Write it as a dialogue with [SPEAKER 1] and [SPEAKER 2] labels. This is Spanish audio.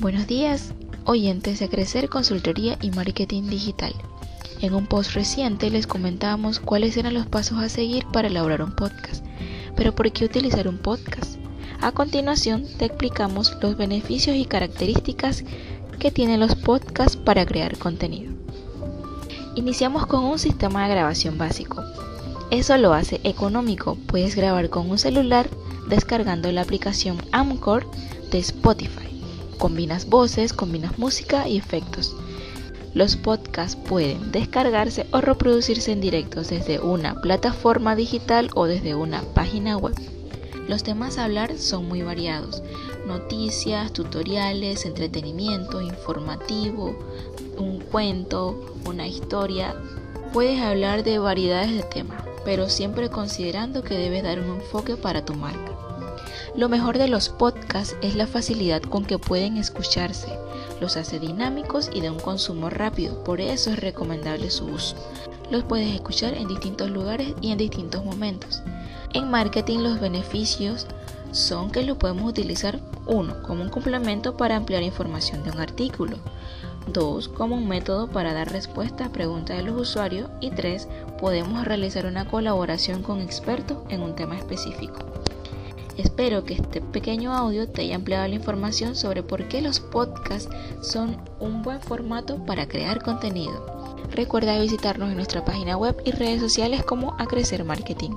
[SPEAKER 1] Buenos días, oyentes de Crecer Consultoría y Marketing Digital. En un post reciente les comentábamos cuáles eran los pasos a seguir para elaborar un podcast. Pero ¿por qué utilizar un podcast? A continuación te explicamos los beneficios y características que tienen los podcasts para crear contenido. Iniciamos con un sistema de grabación básico. Eso lo hace económico, puedes grabar con un celular descargando la aplicación Amcor de Spotify. Combinas voces, combinas música y efectos. Los podcasts pueden descargarse o reproducirse en directos desde una plataforma digital o desde una página web. Los temas a hablar son muy variados. Noticias, tutoriales, entretenimiento, informativo, un cuento, una historia. Puedes hablar de variedades de temas pero siempre considerando que debes dar un enfoque para tu marca. Lo mejor de los podcasts es la facilidad con que pueden escucharse, los hace dinámicos y de un consumo rápido, por eso es recomendable su uso. Los puedes escuchar en distintos lugares y en distintos momentos. En marketing los beneficios son que lo podemos utilizar uno como un complemento para ampliar información de un artículo, 2. Como un método para dar respuesta a preguntas de los usuarios. Y 3. Podemos realizar una colaboración con expertos en un tema específico. Espero que este pequeño audio te haya ampliado la información sobre por qué los podcasts son un buen formato para crear contenido. Recuerda visitarnos en nuestra página web y redes sociales como A Crecer Marketing.